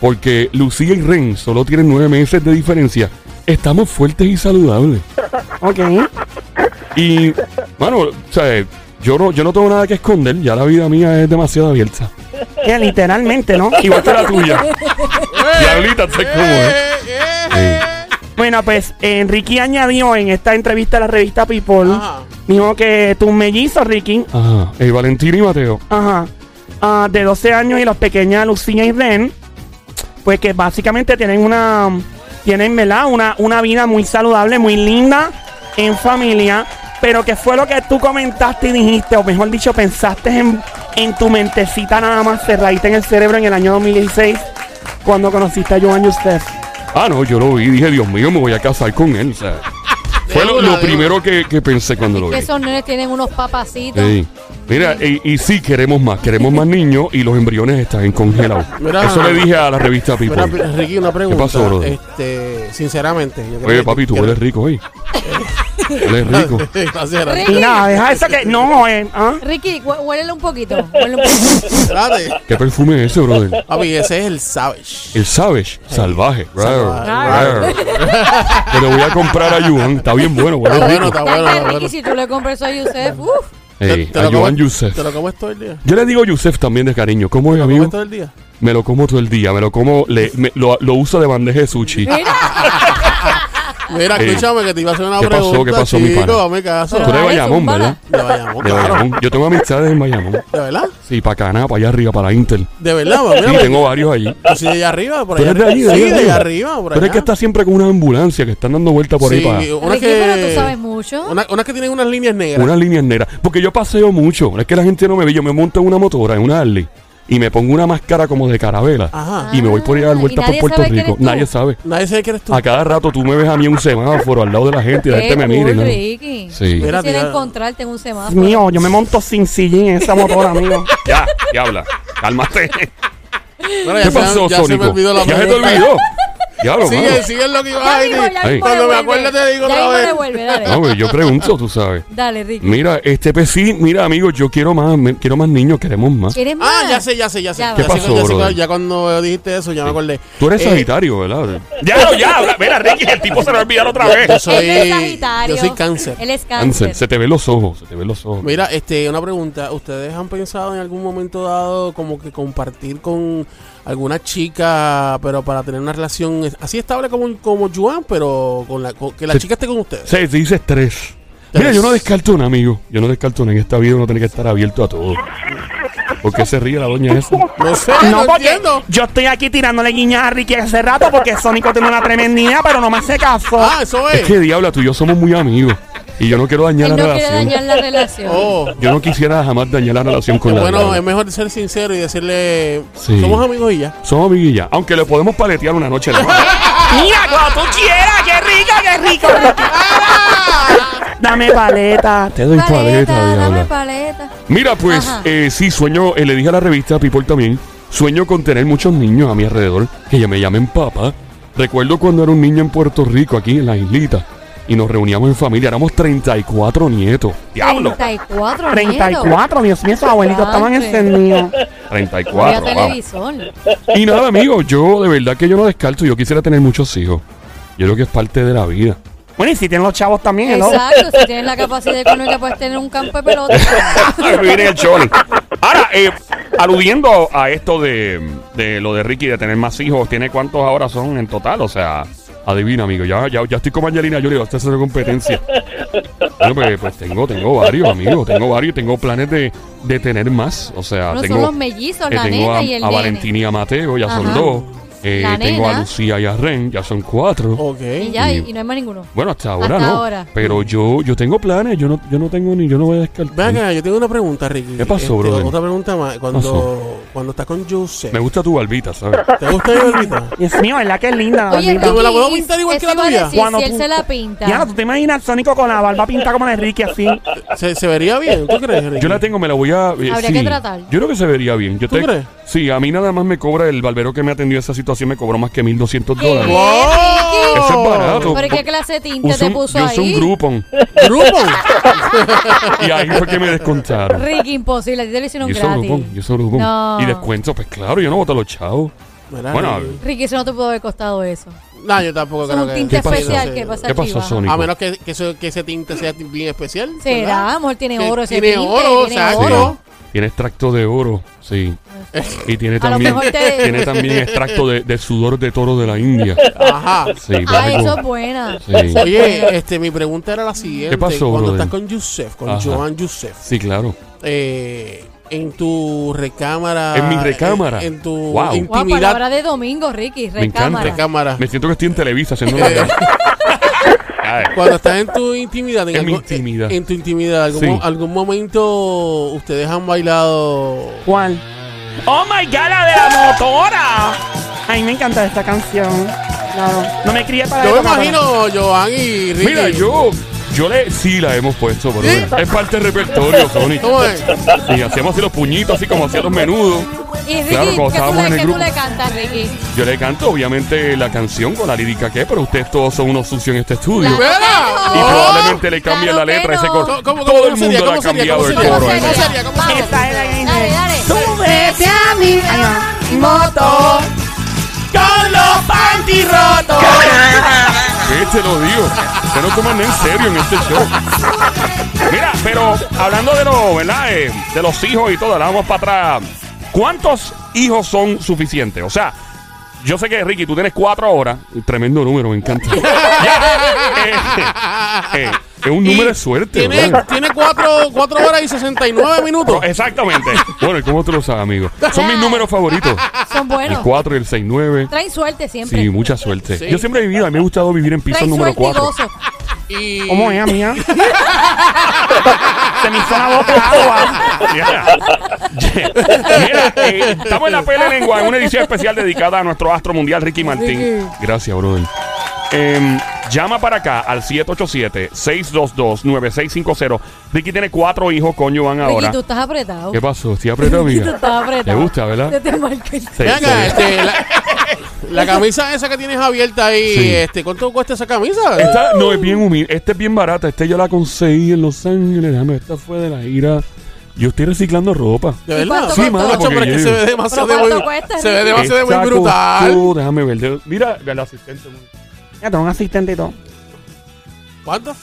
[SPEAKER 6] Porque Lucía y Ren solo tienen nueve meses de diferencia. Estamos fuertes y saludables.
[SPEAKER 5] Ok.
[SPEAKER 6] Y, mano, o sea, yo no, yo no tengo nada que esconder. Ya la vida mía es demasiado abierta.
[SPEAKER 5] Que literalmente, ¿no?
[SPEAKER 6] Igual que la tuya. Diablita, sé cómo es.
[SPEAKER 3] Eh,
[SPEAKER 5] Bueno, pues Enrique añadió en esta entrevista a la revista People,
[SPEAKER 3] Ajá.
[SPEAKER 5] dijo que tus mellizos, Ricky,
[SPEAKER 6] Ajá. Eh, Valentín y Mateo.
[SPEAKER 5] ajá, ah, de 12 años y los pequeñas Lucía y Ren, pues que básicamente tienen una, tienen, ¿verdad? Una, una vida muy saludable, muy linda en familia, pero que fue lo que tú comentaste y dijiste, o mejor dicho, pensaste en, en tu mentecita nada más cerradita en el cerebro en el año 2016, cuando conociste a Joan Yusef.
[SPEAKER 6] Ah, no, yo lo vi y dije, Dios mío, me voy a casar con él. O sea, fue lo, primero que, que pensé cuando lo
[SPEAKER 2] Que
[SPEAKER 6] vi.
[SPEAKER 2] esos nenes tienen unos papacitos.
[SPEAKER 6] Sí. Mira, y, y sí queremos más, queremos más niños y los embriones están congelados.
[SPEAKER 3] Mira.
[SPEAKER 6] Eso le dije a la revista People.
[SPEAKER 3] Mira, Ricky, una pregunta.
[SPEAKER 6] pasó, brother?
[SPEAKER 3] Este, sinceramente. yo creo
[SPEAKER 6] Oye, papi, tú eres rico hoy. Eres rico.
[SPEAKER 3] Gracias, gracias.
[SPEAKER 5] Y nada, deja eso que. No, eh, ¿ah?
[SPEAKER 2] Ricky, hue- huélele un poquito. huélele un poquito.
[SPEAKER 3] Espérate.
[SPEAKER 6] ¿Qué perfume es ese, brother?
[SPEAKER 3] Papi, ese es el Savage.
[SPEAKER 6] El Savage, salvaje.
[SPEAKER 3] Salvaje.
[SPEAKER 6] Rar, rar. Te lo voy a comprar a Yuan. Está bien bueno, bueno,
[SPEAKER 3] Está
[SPEAKER 6] rico.
[SPEAKER 3] bueno, está bueno, está
[SPEAKER 2] Ricky,
[SPEAKER 3] bueno.
[SPEAKER 2] si tú le compras eso a Yusef, uff.
[SPEAKER 6] Ey,
[SPEAKER 3] Te- te
[SPEAKER 6] a
[SPEAKER 3] lo
[SPEAKER 6] Yusef.
[SPEAKER 3] ¿Te lo comes todo el día?
[SPEAKER 6] Yo le digo Yusef también de cariño. ¿Cómo es,
[SPEAKER 3] ¿Lo
[SPEAKER 6] amigo?
[SPEAKER 3] comes todo el día?
[SPEAKER 6] Me lo como todo el día. Me lo como, le, me- lo, lo uso de bandeja de sushi.
[SPEAKER 2] Mira,
[SPEAKER 3] Mira,
[SPEAKER 6] Ey.
[SPEAKER 3] escúchame que te iba a hacer una
[SPEAKER 6] ¿Qué pasó?
[SPEAKER 3] pregunta,
[SPEAKER 6] ¿Qué pasó, mi
[SPEAKER 3] chico,
[SPEAKER 6] pana?
[SPEAKER 3] dame caso.
[SPEAKER 6] Tú eres de Bayamón. ¿verdad?
[SPEAKER 3] De Bayamón,
[SPEAKER 6] De
[SPEAKER 3] claro.
[SPEAKER 6] Bayamón. Yo tengo amistades en Bayamón.
[SPEAKER 3] ¿De verdad?
[SPEAKER 6] Sí, para Cana, para allá arriba, para la Intel.
[SPEAKER 3] De verdad, mira,
[SPEAKER 6] Sí,
[SPEAKER 3] mira,
[SPEAKER 6] tengo varios allí.
[SPEAKER 3] Soy de allá arriba, por
[SPEAKER 6] ¿Tú
[SPEAKER 3] allá
[SPEAKER 6] eres de allí?
[SPEAKER 3] Sí,
[SPEAKER 6] allí
[SPEAKER 3] de allá arriba, por
[SPEAKER 6] Pero
[SPEAKER 3] allá.
[SPEAKER 6] es que está siempre con una ambulancia que están dando vueltas por ahí
[SPEAKER 3] Sí,
[SPEAKER 6] para
[SPEAKER 2] Ricky,
[SPEAKER 3] que...
[SPEAKER 2] pero tú sabes mucho.
[SPEAKER 3] Una, unas que tienen unas líneas negras.
[SPEAKER 6] unas líneas negras. Porque yo paseo mucho. Es que la gente no me ve. Yo me monto en una motora, en una Harley. Y me pongo una máscara como de carabela.
[SPEAKER 3] Ajá.
[SPEAKER 6] Y me voy por ahí a dar
[SPEAKER 2] Ah,
[SPEAKER 6] vueltas
[SPEAKER 2] ¿y
[SPEAKER 6] por Puerto Rico. Nadie sabe.
[SPEAKER 3] Nadie sabe que eres tú.
[SPEAKER 6] A cada rato tú me ves a mí en un semáforo al lado de la gente y la gente me mira. y
[SPEAKER 2] cool,
[SPEAKER 6] no.
[SPEAKER 2] Ricky.
[SPEAKER 6] Sí.
[SPEAKER 3] Mira,
[SPEAKER 2] encontrarte en un semáforo.
[SPEAKER 5] mío, yo me monto sin sillín en esa motora, amigo.
[SPEAKER 6] Ya, diabla. Cálmate.
[SPEAKER 3] Bueno, ya
[SPEAKER 6] ¿Qué pasó,
[SPEAKER 3] ya se me
[SPEAKER 6] Sónico?
[SPEAKER 3] olvidó la
[SPEAKER 6] Ya se te olvidó. Diablo,
[SPEAKER 3] Sigue,
[SPEAKER 6] mano.
[SPEAKER 3] sigue lo que iba a decir.
[SPEAKER 6] Ay.
[SPEAKER 3] Cuando me acuerde te digo
[SPEAKER 2] Ya
[SPEAKER 3] otra vez.
[SPEAKER 2] devuelve, dale.
[SPEAKER 6] No, güey, yo pregunto, tú sabes.
[SPEAKER 2] Dale, Ricky.
[SPEAKER 6] Mira, este pues sí, mira, amigos, yo quiero más, me- quiero más niños, queremos más.
[SPEAKER 2] ¿Quieres más?
[SPEAKER 3] Ah, ya sé, ya sé, ya sé.
[SPEAKER 2] Ya
[SPEAKER 3] Ya
[SPEAKER 2] ¿Qué
[SPEAKER 3] sé,
[SPEAKER 6] pasó,
[SPEAKER 3] ya sé,
[SPEAKER 6] brother?
[SPEAKER 3] Ya cuando dijiste eso, ya me acordé.
[SPEAKER 6] Tú eres
[SPEAKER 3] Eh,
[SPEAKER 6] Sagitario, ¿verdad? Ya, ya, habla- mira, Ricky, el tipo se lo va a olvidar otra
[SPEAKER 3] Yo
[SPEAKER 6] vez.
[SPEAKER 3] soy,
[SPEAKER 2] Él es Sagitario.
[SPEAKER 3] yo soy cáncer.
[SPEAKER 2] Él es
[SPEAKER 6] Cáncer,
[SPEAKER 2] cáncer.
[SPEAKER 6] se te ven los ojos, se te ven los ojos.
[SPEAKER 3] Mira, este, una pregunta. ¿Ustedes han pensado en algún momento dado como que compartir con alguna chica, pero para tener una relación así estable como, como Juan, pero con la, con- que la chica esté con ustedes?
[SPEAKER 6] Se te dice estrés. Mira, yo no descarto un amigo. Yo no descarto nada. En esta vida uno tiene que estar abierto a todo. ¿Por qué se ríe la doña esa?
[SPEAKER 3] No sé,
[SPEAKER 5] No,
[SPEAKER 3] no,
[SPEAKER 5] porque
[SPEAKER 3] entiendo.
[SPEAKER 5] yo estoy aquí tirándole guiñas a Ricky hace rato porque Sónico tiene una tremenda idea, pero no me hace caso.
[SPEAKER 3] Ah, eso es.
[SPEAKER 6] Es que diabla, tú y yo somos muy amigos. Y yo no quiero dañar
[SPEAKER 2] Él
[SPEAKER 6] la
[SPEAKER 2] no quiere
[SPEAKER 6] relación.
[SPEAKER 2] dañar la relación.
[SPEAKER 3] Oh.
[SPEAKER 6] Yo no quisiera jamás dañar la relación con la
[SPEAKER 3] Bueno,
[SPEAKER 6] diabla.
[SPEAKER 3] es mejor ser sincero y decirle,
[SPEAKER 6] Sí.
[SPEAKER 3] somos amigos y ya.
[SPEAKER 6] Somos amiguillas. Aunque le podemos paletear una noche. ¿no?
[SPEAKER 5] Mira, cuando tú quieras, qué rico, qué rico. Dame paleta.
[SPEAKER 6] Te doy paleta,
[SPEAKER 2] paleta, dame paleta.
[SPEAKER 6] Mira, pues, eh, sí, sueño, eh, le dije a la revista People también, sueño con tener muchos niños a mi alrededor, que ya me llamen papá. Recuerdo cuando era un niño en Puerto Rico, aquí en la islita, y nos reuníamos en familia, éramos 34 nietos. ¡Diablo!
[SPEAKER 2] 34
[SPEAKER 5] 34, Dios mío, esos abuelitos estaban encendidos.
[SPEAKER 6] 34,
[SPEAKER 2] Había televisor.
[SPEAKER 6] Y nada, amigo, yo de verdad que yo no descarto, yo quisiera tener muchos hijos. Yo creo que es parte de la vida.
[SPEAKER 5] Bueno, y si tienen los chavos también, hello.
[SPEAKER 2] Exacto, si tienes la capacidad económica puedes tener un campo de pelota.
[SPEAKER 6] Vivir en el Choli. Ahora, eh, aludiendo a esto de, de lo de Ricky de tener más hijos, ¿tiene cuántos ahora son en total? O sea, adivina, amigo. Ya, ya, ya estoy como Angelina Jolie, usted hace competencia. Bueno, pues, pues tengo, tengo varios, amigos. Tengo varios. Tengo planes de, de tener más. O sea,
[SPEAKER 2] No
[SPEAKER 6] tengo.
[SPEAKER 2] son los mellizos,
[SPEAKER 6] eh,
[SPEAKER 2] la
[SPEAKER 6] tengo
[SPEAKER 2] nena
[SPEAKER 6] a,
[SPEAKER 2] y el
[SPEAKER 6] a. Valentín y a Mateo, ya son
[SPEAKER 2] Ajá.
[SPEAKER 6] dos. Eh,
[SPEAKER 2] La
[SPEAKER 6] tengo a. Lucía y a Ren, ya son cuatro.
[SPEAKER 3] Ok.
[SPEAKER 2] Y ya, y, no hay más ninguno.
[SPEAKER 6] Bueno, hasta ahora
[SPEAKER 2] Hasta
[SPEAKER 6] no.
[SPEAKER 2] ahora.
[SPEAKER 6] Pero yo, yo tengo planes, yo no, yo no tengo ni, yo no voy a descartar.
[SPEAKER 3] Ven acá, yo tengo una pregunta, Ricky. Este,
[SPEAKER 6] ¿Qué pasó, brother?
[SPEAKER 3] Otra pregunta más. Cuando,
[SPEAKER 6] pasó?
[SPEAKER 3] cuando estás con Joseph,
[SPEAKER 6] Me gusta tu barbita, ¿sabes?
[SPEAKER 3] ¿te gusta mi barbita?
[SPEAKER 5] Dios mío, ¿verdad que es linda?
[SPEAKER 2] Oye?
[SPEAKER 3] Ricky, ¿me la puedo pintar igual que
[SPEAKER 2] eso
[SPEAKER 3] la
[SPEAKER 2] iba a
[SPEAKER 3] tuya?
[SPEAKER 2] decir,
[SPEAKER 5] Cuando
[SPEAKER 2] si él
[SPEAKER 5] tú-
[SPEAKER 2] se la pinta.
[SPEAKER 5] Ya, ¿tú te imaginas al Sónico con la barba pintada como la de Ricky así?
[SPEAKER 3] ¿Se, se vería bien? ¿Tú crees, Ricky?
[SPEAKER 6] Yo la tengo, me la voy a. eh,
[SPEAKER 2] Habría
[SPEAKER 6] sí.
[SPEAKER 2] que tratar.
[SPEAKER 6] Yo creo que se vería bien. Yo
[SPEAKER 3] ¿Tú
[SPEAKER 6] te-
[SPEAKER 3] crees?
[SPEAKER 6] Sí, a mí nada más me cobra el barbero que me atendió esa situación, me cobró más que 1.200
[SPEAKER 2] ¿Qué?
[SPEAKER 6] dólares.
[SPEAKER 2] Ricky?
[SPEAKER 6] Eso es barato.
[SPEAKER 2] ¿Pero qué clase de tinte
[SPEAKER 6] Usé
[SPEAKER 2] te
[SPEAKER 6] un-
[SPEAKER 2] puso
[SPEAKER 6] yo usé un? Groupon
[SPEAKER 3] ¿Grupo?
[SPEAKER 6] y ahí fue que me descontaron.
[SPEAKER 2] Ricky, imposible. A ti te lo hicieron
[SPEAKER 6] Yo uso
[SPEAKER 2] gratis.
[SPEAKER 6] Groupon, yo uso Groupon.
[SPEAKER 2] No.
[SPEAKER 6] Y descuento, pues claro, yo no voto a los chavos.
[SPEAKER 3] Mira,
[SPEAKER 6] Bueno,
[SPEAKER 3] Ricky.
[SPEAKER 2] Ricky, eso no te pudo haber costado eso.
[SPEAKER 3] No, yo tampoco
[SPEAKER 2] Es
[SPEAKER 3] creo
[SPEAKER 2] un
[SPEAKER 3] que...
[SPEAKER 2] tinte
[SPEAKER 6] ¿Qué pasó?
[SPEAKER 2] especial que pasa
[SPEAKER 6] ¿Qué pasó,
[SPEAKER 2] chiva.
[SPEAKER 6] Sónico?
[SPEAKER 3] A menos que, que, eso- que ese tinte sea bien especial.
[SPEAKER 2] Será, a lo mejor tiene
[SPEAKER 3] Que
[SPEAKER 2] oro ese
[SPEAKER 3] tiene
[SPEAKER 2] tinte.
[SPEAKER 3] oro,
[SPEAKER 2] tiene
[SPEAKER 3] exacto.
[SPEAKER 2] oro.
[SPEAKER 6] Tiene extracto de oro, sí. Y tiene también,
[SPEAKER 2] mejor te-
[SPEAKER 6] tiene también extracto de, de sudor de toro de la India.
[SPEAKER 3] Ajá.
[SPEAKER 6] Sí,
[SPEAKER 2] Ah,
[SPEAKER 6] algo.
[SPEAKER 2] eso es buena.
[SPEAKER 6] Sí.
[SPEAKER 3] Oye, este, mi pregunta era la siguiente.
[SPEAKER 6] ¿Qué pasó,
[SPEAKER 3] Cuando
[SPEAKER 6] brother?
[SPEAKER 3] estás con Yusef, con
[SPEAKER 6] Ajá.
[SPEAKER 3] Joan Yusef,
[SPEAKER 6] Sí, claro.
[SPEAKER 3] eh, en tu recámara...
[SPEAKER 6] ¿En mi recámara?
[SPEAKER 3] En, en tu
[SPEAKER 6] Wow.
[SPEAKER 2] Wow,
[SPEAKER 3] intimidad...
[SPEAKER 2] palabra de domingo, Ricky.
[SPEAKER 6] Me encanta.
[SPEAKER 2] Recámara.
[SPEAKER 3] recámara.
[SPEAKER 6] Me siento que estoy en Televisa haciendo una... Ay,
[SPEAKER 3] Cuando estás en tu intimidad,
[SPEAKER 6] En mi
[SPEAKER 3] algún-
[SPEAKER 6] intimidad.
[SPEAKER 3] en tu intimidad, algún,
[SPEAKER 6] Sí.
[SPEAKER 3] mo- algún momento ustedes han bailado.
[SPEAKER 5] ¿Cuál? ¡Oh my god, la de la motora! A mí me encanta esta canción. Claro. No me crié para
[SPEAKER 3] Yo me imagino Joan y Ricky.
[SPEAKER 6] Mira, yo... Yo le... Sí, la hemos puesto, bro. Es parte del repertorio, Sony.
[SPEAKER 3] ¿Cómo es?
[SPEAKER 6] Sí, hacíamos así los puñitos, así como hacía los menudos.
[SPEAKER 2] Y Ricky,
[SPEAKER 6] Claro, cuando
[SPEAKER 2] ¿qué, tú
[SPEAKER 6] estábamos
[SPEAKER 2] le,
[SPEAKER 6] en el
[SPEAKER 2] qué tú
[SPEAKER 6] grupo.
[SPEAKER 2] le cantas, Ricky?
[SPEAKER 6] Yo le canto, obviamente, la canción con la lírica que es, pero ustedes todos son unos sucios en este estudio. Y
[SPEAKER 2] no.
[SPEAKER 6] probablemente le cambien
[SPEAKER 2] Claro
[SPEAKER 6] la letra a ese
[SPEAKER 2] no.
[SPEAKER 6] coro.
[SPEAKER 3] ¿Cómo- cómo-
[SPEAKER 6] Todo
[SPEAKER 3] cómo
[SPEAKER 6] el
[SPEAKER 3] sería?
[SPEAKER 6] mundo le ha
[SPEAKER 3] ¿Cómo sería?
[SPEAKER 6] cambiado
[SPEAKER 3] ¿Cómo
[SPEAKER 6] el
[SPEAKER 3] sería?
[SPEAKER 6] coro.
[SPEAKER 3] ¿Cómo
[SPEAKER 6] eso.
[SPEAKER 3] sería? ¿Cómo sería?
[SPEAKER 2] Dale, dale.
[SPEAKER 5] Súbete a mi moto con los panty rotos.
[SPEAKER 6] ¿Qué te lo digo? Se no toman en serio en este show. Mira, pero hablando de los, ¿verdad? Eh, de los hijos y todo, ahora vamos para atrás. ¿Cuántos hijos son suficientes? O sea, yo sé que Ricky, tú tienes cuatro horas. Tremendo número, me encanta. Eh, eh, es un número
[SPEAKER 3] Y
[SPEAKER 6] de suerte,
[SPEAKER 3] Tiene,
[SPEAKER 6] ¿verdad?
[SPEAKER 3] tiene cuatro, cuatro horas y 69 minutos.
[SPEAKER 6] Exactamente. Bueno, ¿y cómo tú lo sabes, amigo? Son mis números favoritos.
[SPEAKER 2] Son
[SPEAKER 6] El
[SPEAKER 2] buenos.
[SPEAKER 6] 4 y el 6, 9.
[SPEAKER 2] Traen suerte siempre.
[SPEAKER 6] Sí, mucha suerte.
[SPEAKER 3] Sí.
[SPEAKER 6] Yo siempre he vivido, a mí me ha gustado vivir en piso
[SPEAKER 2] Traen
[SPEAKER 6] número
[SPEAKER 2] suerte y
[SPEAKER 6] 4.
[SPEAKER 2] gozo.
[SPEAKER 3] Y
[SPEAKER 5] ¿Cómo es, amiga? Se me hizo la boca agua.
[SPEAKER 6] Mira, eh, estamos en la Pele Lengua, en una edición especial dedicada a nuestro astro mundial, Ricky Martín.
[SPEAKER 2] Ricky.
[SPEAKER 6] Gracias, brother. Em, llama para acá al 787-622-9650. Ricky tiene cuatro hijos con Joan ahora.
[SPEAKER 2] Ricky, tú estás apretado.
[SPEAKER 6] ¿Qué pasó? Estoy apretado,
[SPEAKER 2] Tú
[SPEAKER 6] amiga.
[SPEAKER 2] estás apretado.
[SPEAKER 6] ¿Te gusta, verdad?
[SPEAKER 2] Yo te marqué.
[SPEAKER 6] Sí,
[SPEAKER 3] Ven acá,
[SPEAKER 6] sí.
[SPEAKER 3] este, la, la camisa esa que tienes abierta ahí,
[SPEAKER 6] Sí.
[SPEAKER 3] este, ¿cuánto cuesta esa camisa?
[SPEAKER 6] Esta no es bien humilde, esta es bien barata. Esta yo la conseguí en Los Ángeles. Déjame, esta fue de la ira. Yo estoy reciclando ropa.
[SPEAKER 3] ¿De
[SPEAKER 2] ¿Y
[SPEAKER 3] verdad?
[SPEAKER 2] cuánto
[SPEAKER 6] Sí,
[SPEAKER 2] costó?
[SPEAKER 6] mano,
[SPEAKER 3] Nacho, pero
[SPEAKER 6] porque
[SPEAKER 3] es que
[SPEAKER 6] yo-
[SPEAKER 3] se ve demasiado
[SPEAKER 2] ¿Pero
[SPEAKER 3] muy,
[SPEAKER 2] cuánto cuesta,
[SPEAKER 3] se ve
[SPEAKER 2] Ricky?
[SPEAKER 3] demasiado muy
[SPEAKER 6] Esta
[SPEAKER 3] brutal.
[SPEAKER 6] costó- déjame ver. de- Mira, el asistente.
[SPEAKER 5] Ya tengo un asistente y todo.
[SPEAKER 3] ¿Cuánto?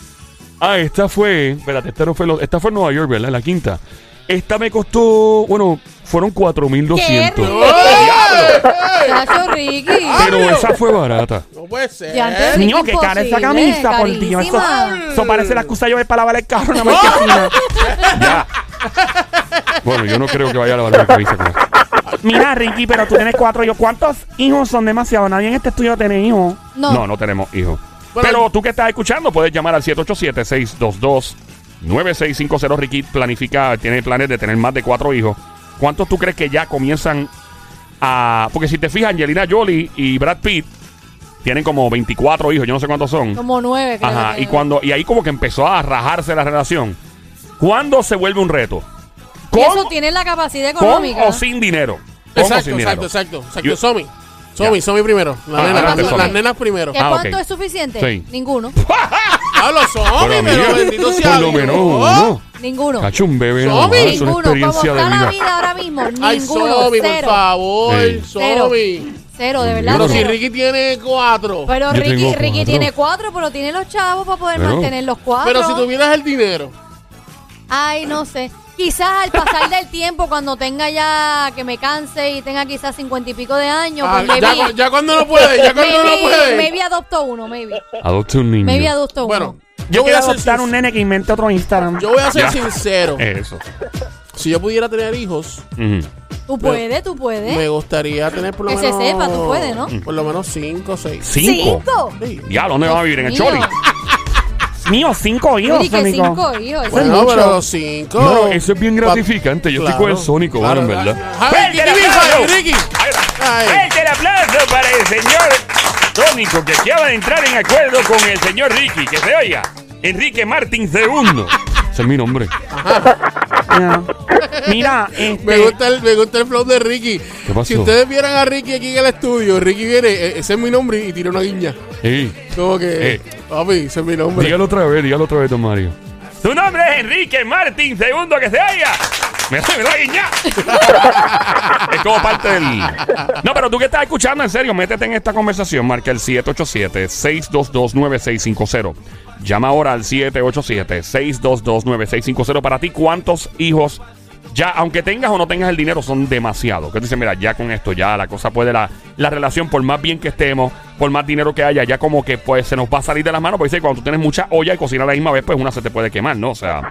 [SPEAKER 6] Ah, esta fue. Espérate, esta, no fue lo- esta fue en Nueva York, ¿verdad? La quinta. Esta me costó. Bueno, fueron 4,200.
[SPEAKER 2] ¿Qué, Chacho, Ricky.
[SPEAKER 6] Pero esa fue barata.
[SPEAKER 3] No puede ser.
[SPEAKER 2] Ya antes-
[SPEAKER 5] Niño, que cara esa
[SPEAKER 2] imposible,
[SPEAKER 5] camisa, por Dios. Eso,
[SPEAKER 2] carísima.
[SPEAKER 5] eso parece la excusa de yo para lavar el carro en la marquesina.
[SPEAKER 6] Ya. Bueno, yo no creo que vaya a lavar mi camisa con esto.
[SPEAKER 5] Mira, Ricky, pero tú tienes cuatro hijos. ¿Cuántos hijos son demasiado? Nadie en este estudio tiene hijos.
[SPEAKER 2] No.
[SPEAKER 6] No, no tenemos hijos.
[SPEAKER 3] Bueno,
[SPEAKER 6] Pero tú que estás escuchando, puedes llamar al 787-622-9650. Ricky planifica, tiene planes de tener más de cuatro hijos. ¿Cuántos tú crees que ya comienzan a...? Porque si te fijas, Angelina Jolie y Brad Pitt tienen como 24 hijos, yo no sé cuántos son.
[SPEAKER 2] Como nueve, creo.
[SPEAKER 6] Ajá,
[SPEAKER 2] que-
[SPEAKER 6] y cuando y ahí como que empezó a rajarse la relación. ¿Cuándo se vuelve un reto?
[SPEAKER 2] Y
[SPEAKER 6] ¿Con,
[SPEAKER 2] eso tiene la capacidad
[SPEAKER 6] con
[SPEAKER 2] económica.
[SPEAKER 6] o sin dinero? ¿Con o
[SPEAKER 3] Exacto,
[SPEAKER 6] sin dinero?
[SPEAKER 3] exacto, exacto, exacto.
[SPEAKER 6] Yo-
[SPEAKER 3] Somi. Somi. Somi primero. La
[SPEAKER 6] Ah,
[SPEAKER 3] nena,
[SPEAKER 6] adelante,
[SPEAKER 3] las-
[SPEAKER 6] Somi.
[SPEAKER 3] las nenas primero.
[SPEAKER 2] ¿Que
[SPEAKER 6] Ah,
[SPEAKER 2] cuánto
[SPEAKER 6] ok.
[SPEAKER 2] es suficiente?
[SPEAKER 6] Sí.
[SPEAKER 2] Ninguno.
[SPEAKER 3] Hablo Somi,
[SPEAKER 6] Pero,
[SPEAKER 3] pero,
[SPEAKER 6] amiga,
[SPEAKER 3] bendito sea
[SPEAKER 6] por lo
[SPEAKER 3] Dios.
[SPEAKER 6] menos uno.
[SPEAKER 2] Ninguno.
[SPEAKER 6] Cacho, un bebé
[SPEAKER 3] Somi.
[SPEAKER 6] nada más, es una
[SPEAKER 2] Ninguno. Como
[SPEAKER 6] experiencia
[SPEAKER 2] está
[SPEAKER 6] de
[SPEAKER 2] la
[SPEAKER 6] vida.
[SPEAKER 2] vida ahora mismo,
[SPEAKER 3] Ay,
[SPEAKER 2] ninguno.
[SPEAKER 3] Somi, por
[SPEAKER 2] cero.
[SPEAKER 3] favor,
[SPEAKER 6] Sí.
[SPEAKER 2] Cero.
[SPEAKER 3] Somi.
[SPEAKER 2] Cero, de verdad.
[SPEAKER 6] no.
[SPEAKER 3] Pero si
[SPEAKER 2] cero.
[SPEAKER 3] Ricky tiene cuatro.
[SPEAKER 2] Pero
[SPEAKER 6] Yo
[SPEAKER 2] Ricky,
[SPEAKER 6] tengo
[SPEAKER 2] Ricky
[SPEAKER 6] cuatro.
[SPEAKER 2] tiene cuatro, pero tiene los chavos para poder
[SPEAKER 6] Pero-
[SPEAKER 2] mantener los cuatro.
[SPEAKER 3] Pero si tuvieras el dinero.
[SPEAKER 2] Ay, no sé. Quizás al pasar del tiempo, cuando tenga ya que me canse y tenga quizás cincuenta y pico de años,
[SPEAKER 3] Ah,
[SPEAKER 2] pues
[SPEAKER 3] ya, cu- ya cuando no puede, ya cuando no puede.
[SPEAKER 2] maybe adopto uno, maybe.
[SPEAKER 6] Adopte un niño.
[SPEAKER 2] Maybe adopto
[SPEAKER 3] Bueno,
[SPEAKER 2] uno.
[SPEAKER 3] yo
[SPEAKER 5] Yo
[SPEAKER 3] voy
[SPEAKER 5] quiero
[SPEAKER 3] a ser
[SPEAKER 5] adoptar un
[SPEAKER 3] sin-
[SPEAKER 5] nene que invente otro Instagram.
[SPEAKER 3] yo voy a ser
[SPEAKER 6] Ya.
[SPEAKER 3] sincero.
[SPEAKER 6] Eso.
[SPEAKER 3] Si yo pudiera tener hijos,
[SPEAKER 6] Ujú.
[SPEAKER 2] Tú puedes, tú puedes.
[SPEAKER 3] Me gustaría tener por lo
[SPEAKER 2] Que se
[SPEAKER 3] menos.
[SPEAKER 2] sepa, tú puedes, ¿no?
[SPEAKER 3] Por lo menos cinco o seis.
[SPEAKER 6] ¿Cinco?
[SPEAKER 2] ¿Cinco?
[SPEAKER 3] Sí.
[SPEAKER 6] Diablo, ¿dónde van a vivir? ¿En el
[SPEAKER 2] Mío.
[SPEAKER 6] Choli?
[SPEAKER 5] Mío, cinco hijos,
[SPEAKER 2] Miri, que
[SPEAKER 5] Sónico.
[SPEAKER 2] cinco hijos. eso es
[SPEAKER 3] Bueno,
[SPEAKER 2] mucho.
[SPEAKER 3] pero cinco.
[SPEAKER 6] No, eso es bien gratificante. Yo estoy con el Sónico,
[SPEAKER 3] claro.
[SPEAKER 6] bueno, en verdad.
[SPEAKER 3] Javi,
[SPEAKER 6] ¡Fuerte el
[SPEAKER 3] ¿qué dices,
[SPEAKER 6] aplauso!
[SPEAKER 3] Ricky?
[SPEAKER 6] Ahí está.
[SPEAKER 3] Ay.
[SPEAKER 6] ¡Fuerte el aplauso para el señor Sónico que acaba de entrar en acuerdo con el señor Ricky. Que se oiga. Enrique Martín II. Ese es mi nombre.
[SPEAKER 5] Mira, este,
[SPEAKER 3] Me gusta, el, me gusta el flow de Ricky.
[SPEAKER 6] pasó?
[SPEAKER 3] Si ustedes vieran a Ricky aquí en el estudio, Ricky viene, eh, ese es mi nombre y tira una guiña.
[SPEAKER 6] Sí.
[SPEAKER 3] Como que,
[SPEAKER 6] Eh.
[SPEAKER 3] papi, ese es mi nombre.
[SPEAKER 6] Dígalo otra vez, dígalo otra vez, don Mario. Tu nombre es Enrique Martín II, que se oiga. Me me da guiña. es como parte del. No, pero tú que estás escuchando, en serio, métete en esta conversación. Marca el 787-622-9650. Llama ahora al 787-622-9650. Para ti, ¿cuántos hijos ya, aunque tengas o no tengas el dinero, son demasiado? Que tú dices, mira, ya con esto, ya la cosa puede, la, la relación, por más bien que estemos, por más dinero que haya, ya como que pues se nos va a salir de las manos. Porque dice, cuando tú tienes mucha olla y cocinas a la misma vez, pues una se te puede quemar, ¿no? O sea,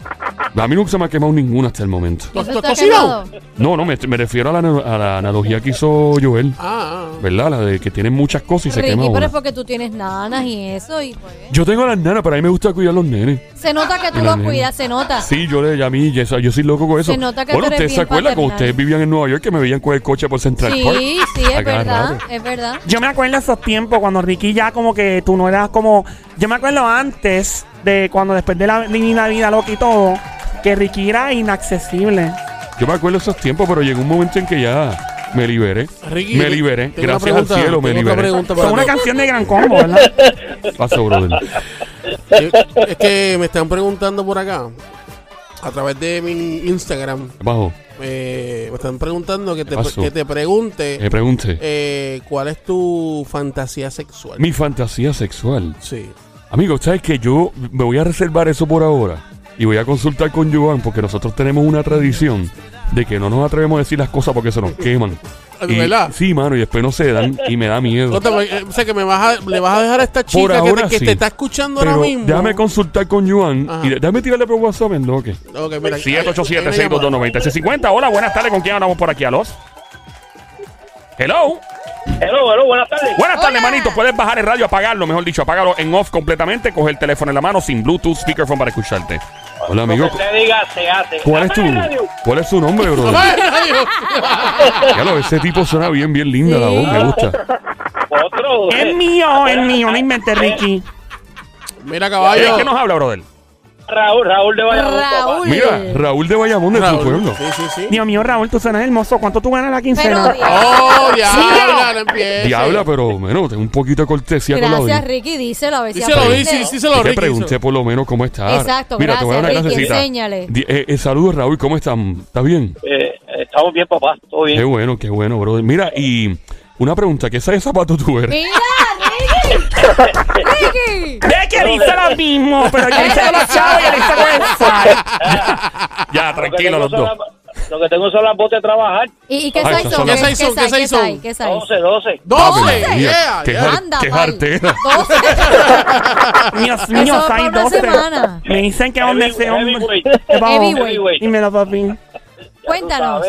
[SPEAKER 6] a mí nunca se me ha quemado ninguna hasta el momento.
[SPEAKER 3] ¿Tú- tú has cocinado?
[SPEAKER 6] No, no, me, me refiero a la, a la analogía que hizo Joel.
[SPEAKER 3] Ah, ah.
[SPEAKER 6] ¿Verdad? La de que tienen muchas cosas y se quema
[SPEAKER 2] Ricky, pero
[SPEAKER 6] una.
[SPEAKER 2] es porque tú tienes nanas y eso. Y pues,
[SPEAKER 6] Yo tengo las nanas, pero a mí me gusta cuidar a los nenes.
[SPEAKER 2] se nota que tú los
[SPEAKER 6] nena.
[SPEAKER 2] cuidas, se nota.
[SPEAKER 6] Sí, yo le a mí, yo, yo soy loco con eso.
[SPEAKER 2] Se nota que
[SPEAKER 6] bueno,
[SPEAKER 2] tú eres
[SPEAKER 6] ustedes se
[SPEAKER 2] bien
[SPEAKER 6] acuerdan cuando
[SPEAKER 2] paternal.
[SPEAKER 6] ustedes vivían en Nueva York que me veían con el coche por Central Park.
[SPEAKER 2] Sí, sí,
[SPEAKER 6] A
[SPEAKER 2] es
[SPEAKER 6] cada
[SPEAKER 2] verdad,
[SPEAKER 6] rato.
[SPEAKER 2] es verdad.
[SPEAKER 5] yo me acuerdo de esos tiempos cuando Ricky ya como que tú no eras como... Yo me acuerdo antes de cuando después de la divina vida loca y todo, que Ricky era inaccesible.
[SPEAKER 6] Yo me acuerdo de esos tiempos, pero llegó un momento en que ya me liberé.
[SPEAKER 3] Ricky,
[SPEAKER 6] me liberé. Gracias al cielo me liberé.
[SPEAKER 5] Son una canción de gran combo, ¿verdad?
[SPEAKER 6] Pasó, brother.
[SPEAKER 3] Es que me están preguntando por acá, a través de mi Instagram,
[SPEAKER 6] Bajo,
[SPEAKER 3] eh, me están preguntando que te, que te pregunte
[SPEAKER 6] me pregunté.
[SPEAKER 3] eh, cuál es tu fantasía sexual.
[SPEAKER 6] Mi fantasía sexual.
[SPEAKER 3] Sí.
[SPEAKER 6] Amigo, ¿sabes que Yo me voy a reservar eso por ahora y voy a consultar con Joan porque nosotros tenemos una tradición de que no nos atrevemos a decir las cosas porque se nos queman.
[SPEAKER 3] ¿De
[SPEAKER 6] Y-
[SPEAKER 3] verdad?
[SPEAKER 6] Sí, mano, y después no se dan y me da miedo.
[SPEAKER 3] Cuéntame, eh, o sea, que me vas a, le vas a dejar a esta chica que,
[SPEAKER 6] ahora
[SPEAKER 3] te, que
[SPEAKER 6] sí.
[SPEAKER 3] te está escuchando
[SPEAKER 6] Pero
[SPEAKER 3] ahora mismo.
[SPEAKER 6] déjame consultar con Joan
[SPEAKER 3] Ajá.
[SPEAKER 6] y de- déjame tirarle por WhatsApp en lo que.
[SPEAKER 3] Ok, mira, hay- hay una
[SPEAKER 6] 787-622-9650. Hola, buenas tardes. ¿Con quién hablamos por aquí? ¿Alos? Hello.
[SPEAKER 7] Hello, hello, buenas tardes.
[SPEAKER 6] Buenas tardes, manito. Puedes bajar el radio, apagarlo, mejor dicho, apágalo en off completamente. Coge el teléfono en la mano sin Bluetooth, speakerphone para escucharte. Hola, amigo.
[SPEAKER 7] Lo que usted diga se hace.
[SPEAKER 6] ¿Cuál es tu, cuál es su nombre, bro?
[SPEAKER 3] llamada. Ay, Dios.
[SPEAKER 6] Ya lo, ese tipo suena bien, bien linda la voz, me gusta.
[SPEAKER 7] Otro.
[SPEAKER 5] es mío, es mío, no inventes Ricky.
[SPEAKER 3] Mira,
[SPEAKER 6] ¿De
[SPEAKER 3] caballo.
[SPEAKER 6] qué nos habla, brother?
[SPEAKER 7] Raúl, Raúl de Bayamón. papá.
[SPEAKER 2] Raúl.
[SPEAKER 6] Mira, Raúl de Bayamón de tu
[SPEAKER 3] Raúl.
[SPEAKER 6] pueblo.
[SPEAKER 3] Sí, sí, sí.
[SPEAKER 5] Dios mío, Raúl, tú suenas hermoso. ¿Cuánto tú ganas la quincena?
[SPEAKER 2] Pero.
[SPEAKER 3] Oh, diabla, no empieces.
[SPEAKER 6] Diabla, pero bueno, tengo un poquito de cortesía con la
[SPEAKER 2] Gracias. Ricky, díselo a ver si
[SPEAKER 3] Díselo,
[SPEAKER 2] aprende.
[SPEAKER 3] sí, sí, díselo,
[SPEAKER 6] Yo te
[SPEAKER 3] Ricky.
[SPEAKER 6] pregunté por lo menos cómo está.
[SPEAKER 2] Exacto,
[SPEAKER 6] Mira, te voy a dar una
[SPEAKER 2] Ricky, enséñale.
[SPEAKER 6] Di- eh, eh, saludos, Raúl, ¿cómo están? ¿Estás bien?
[SPEAKER 7] Eh, estamos bien, papá. Todo
[SPEAKER 6] Qué
[SPEAKER 7] bien.
[SPEAKER 6] bueno, qué bueno, bro. Mira, y una pregunta, ¿qué de zapato tú eres?
[SPEAKER 2] Mira,
[SPEAKER 5] Que él hizo lo mismo, pero yo hice con los chavos y hizo con el sal.
[SPEAKER 6] Ya, tranquilo los dos.
[SPEAKER 7] Lo que tengo son las botas de trabajar.
[SPEAKER 2] ¿Y, y qué son
[SPEAKER 3] las- ¿Qué size son? ¿Qué size son?
[SPEAKER 2] ¿Qué size?
[SPEAKER 7] 12, 12.
[SPEAKER 3] ¡Doce!
[SPEAKER 6] María,
[SPEAKER 3] Yeah,
[SPEAKER 6] qué
[SPEAKER 2] Anda,
[SPEAKER 6] qué jartera.
[SPEAKER 2] 12.
[SPEAKER 5] Dios mío, hay 12. Me dicen que donde
[SPEAKER 7] Heavy-
[SPEAKER 5] ese hombre.
[SPEAKER 7] heavyweight.
[SPEAKER 5] Dímelo, papi.
[SPEAKER 7] Ya
[SPEAKER 2] Cuéntanos.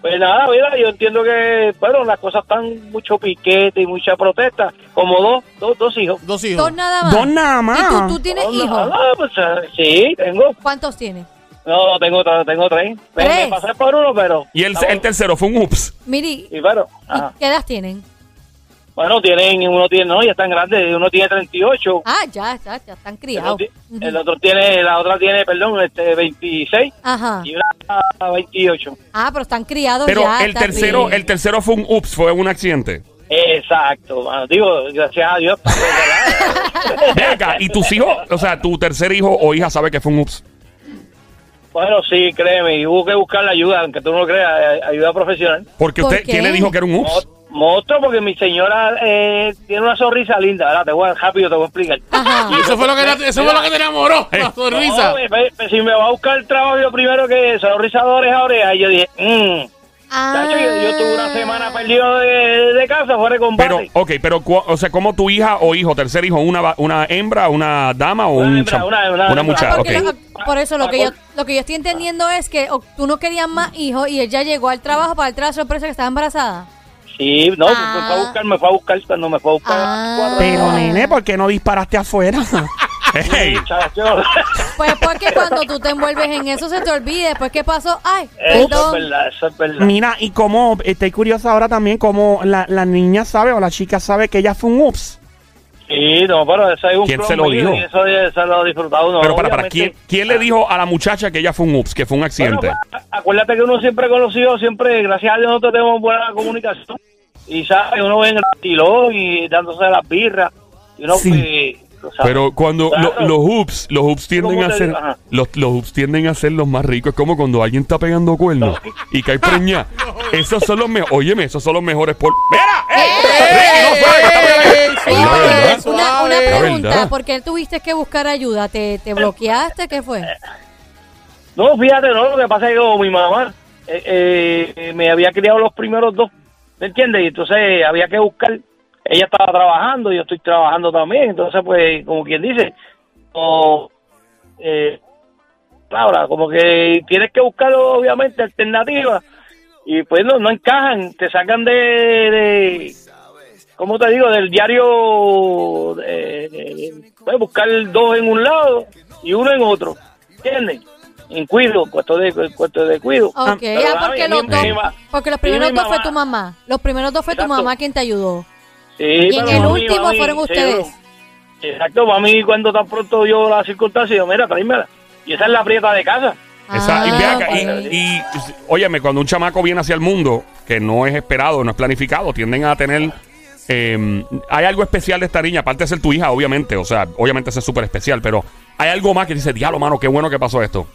[SPEAKER 7] Pues nada, mira, yo entiendo que, bueno, las cosas están mucho piquete y mucha protesta. Como dos, dos, dos hijos.
[SPEAKER 3] Dos hijos.
[SPEAKER 2] Dos nada más.
[SPEAKER 5] Dos nada
[SPEAKER 2] ¿Y
[SPEAKER 5] más.
[SPEAKER 2] tú, tú tienes
[SPEAKER 7] Dos
[SPEAKER 2] hijos?
[SPEAKER 7] nada, pues, eh, sí, tengo.
[SPEAKER 2] ¿Cuántos tienes?
[SPEAKER 7] No, no, tengo, tengo tres. Me,
[SPEAKER 2] ¿Tres?
[SPEAKER 7] me pasé por uno, pero...
[SPEAKER 6] Y el, el tercero fue un ups.
[SPEAKER 2] Miri,
[SPEAKER 7] Y bueno,
[SPEAKER 2] ¿y
[SPEAKER 7] ajá.
[SPEAKER 2] ¿qué edad tienen?
[SPEAKER 7] Bueno, tienen, uno tiene, no, ya están grandes, uno tiene 38.
[SPEAKER 2] Ah, ya, ya, ya están
[SPEAKER 7] El
[SPEAKER 2] criados.
[SPEAKER 7] el otro tiene, la otra tiene, perdón, este 26
[SPEAKER 2] Ajá.
[SPEAKER 7] y una 28.
[SPEAKER 2] Ah, pero están criados
[SPEAKER 6] Pero
[SPEAKER 2] ya.
[SPEAKER 6] el
[SPEAKER 2] está
[SPEAKER 6] tercero,
[SPEAKER 2] bien.
[SPEAKER 6] el tercero fue un ups, fue un accidente.
[SPEAKER 7] Exacto, mano. digo, gracias a Dios. ¿verdad?
[SPEAKER 6] Ve acá, y tus hijos, o sea, tu tercer hijo o hija sabe que fue un ups.
[SPEAKER 7] bueno, sí, créeme, y hubo que buscar la ayuda, aunque tú no lo creas, eh, ayuda profesional.
[SPEAKER 6] Porque
[SPEAKER 2] ¿Por
[SPEAKER 6] usted,
[SPEAKER 2] qué?
[SPEAKER 6] ¿quién le dijo que era un ups?
[SPEAKER 7] Monstruo, porque mi señora eh, tiene una sonrisa linda, ¿verdad? Te voy a, rápido te voy a explicar.
[SPEAKER 2] Ajá.
[SPEAKER 3] Eso fue lo que, te- eso fue lo que te enamoró.
[SPEAKER 6] Eh.
[SPEAKER 3] La sonrisa.
[SPEAKER 7] No, me- me- me- si me va a buscar el trabajo yo primero que sonrisa de oreja a oreja, y yo dije, mmm,
[SPEAKER 2] Ah.
[SPEAKER 7] Yo, yo tuve una semana perdido de, de casa fuera de combate.
[SPEAKER 6] Pero, ok, pero, o sea, como tu hija o hijo, tercer hijo, una, una hembra, una dama o
[SPEAKER 7] Una
[SPEAKER 6] un
[SPEAKER 7] hembra, una-
[SPEAKER 6] muchacha?
[SPEAKER 2] Porque
[SPEAKER 6] ok.
[SPEAKER 2] lo- por eso lo que yo lo que yo estoy entendiendo es que o, tú no querías más hijos y ella llegó al trabajo para darte la sorpresa que estaba embarazada.
[SPEAKER 7] Sí, no,
[SPEAKER 2] Ah.
[SPEAKER 7] me fue a buscar, me fue a buscar cuando me fue a buscar. las
[SPEAKER 2] Ah.
[SPEAKER 5] Pero, nene, ¿por qué no disparaste afuera?
[SPEAKER 6] Hey.
[SPEAKER 2] Pues porque cuando tú te envuelves en eso se te olvide. Después, ¿qué pasó? Ay,
[SPEAKER 7] Eso es
[SPEAKER 2] perdón.
[SPEAKER 7] verdad, eso es verdad.
[SPEAKER 5] Mira, y como, estoy curiosa ahora también, como la, la niña sabe o la chica sabe que ella fue un ups.
[SPEAKER 7] Sí, no, pero eso es un
[SPEAKER 6] ¿Quién se lo dijo?
[SPEAKER 7] y Eso, eso lo ha disfrutado uno.
[SPEAKER 6] pero para, para. ¿quién, quién le dijo a la muchacha que ella fue un ups, que fue un accidente?
[SPEAKER 7] Bueno, pues, acuérdate que uno siempre conocido, siempre, gracias a Dios, nosotros tenemos buena comunicación. Y sabe, uno ve en el estilón y dándose las birras. Y uno,
[SPEAKER 5] Sí.
[SPEAKER 7] pues.
[SPEAKER 6] Pero cuando
[SPEAKER 7] Claro.
[SPEAKER 6] lo- los hoops, los hoops tienden
[SPEAKER 7] ¿Cómo
[SPEAKER 6] a ser, los, los hoops tienden a ser los más ricos. Es como cuando alguien está pegando cuernos y cae preña. Esos son los mejores. Óyeme, esos son los mejores por. ¡Mira! ¡Eh! Ricky, no
[SPEAKER 2] una, pregunta. ¿por qué tuviste que buscar ayuda? ¿Te, te bloqueaste? ¿Qué fue?
[SPEAKER 7] No, fíjate, no, lo que pasa es que mi mamá eh, eh, me había criado los primeros dos, ¿me entiendes? Y entonces había que buscar, ella estaba trabajando, yo estoy trabajando también, entonces pues, como quien dice, o, eh, como que tienes que buscar obviamente alternativas y pues no, no encajan, te sacan de, de ¿cómo te digo? Del diario, de- puedes buscar dos en un lado y uno en otro, ¿entiendes? En cuido, cuestión de, de cuido.
[SPEAKER 2] Ok,
[SPEAKER 7] Pero
[SPEAKER 2] ah, porque
[SPEAKER 7] mí-
[SPEAKER 2] los dos, porque los primeros dos fue tu mamá. Los primeros dos fue tu mamá quien te ayudó.
[SPEAKER 7] Sí,
[SPEAKER 2] Y en
[SPEAKER 7] pero
[SPEAKER 2] el
[SPEAKER 7] mami,
[SPEAKER 2] último
[SPEAKER 7] mami,
[SPEAKER 2] fueron
[SPEAKER 7] sí,
[SPEAKER 2] ustedes.
[SPEAKER 7] Exacto, mami, cuando tan pronto yo la circunstancia, yo, mira, tráemela. Y esa es la prieta de casa.
[SPEAKER 6] Esa- y,
[SPEAKER 2] Ah,
[SPEAKER 6] acá, y- y, óyeme, cuando un chamaco viene hacia el mundo, que no es esperado, no es planificado, tienden a tener. Eh, hay algo especial de esta niña, aparte de ser tu hija, obviamente, o sea, obviamente ese es súper especial, pero hay algo más que dice, diablo, mano, qué bueno que pasó esto,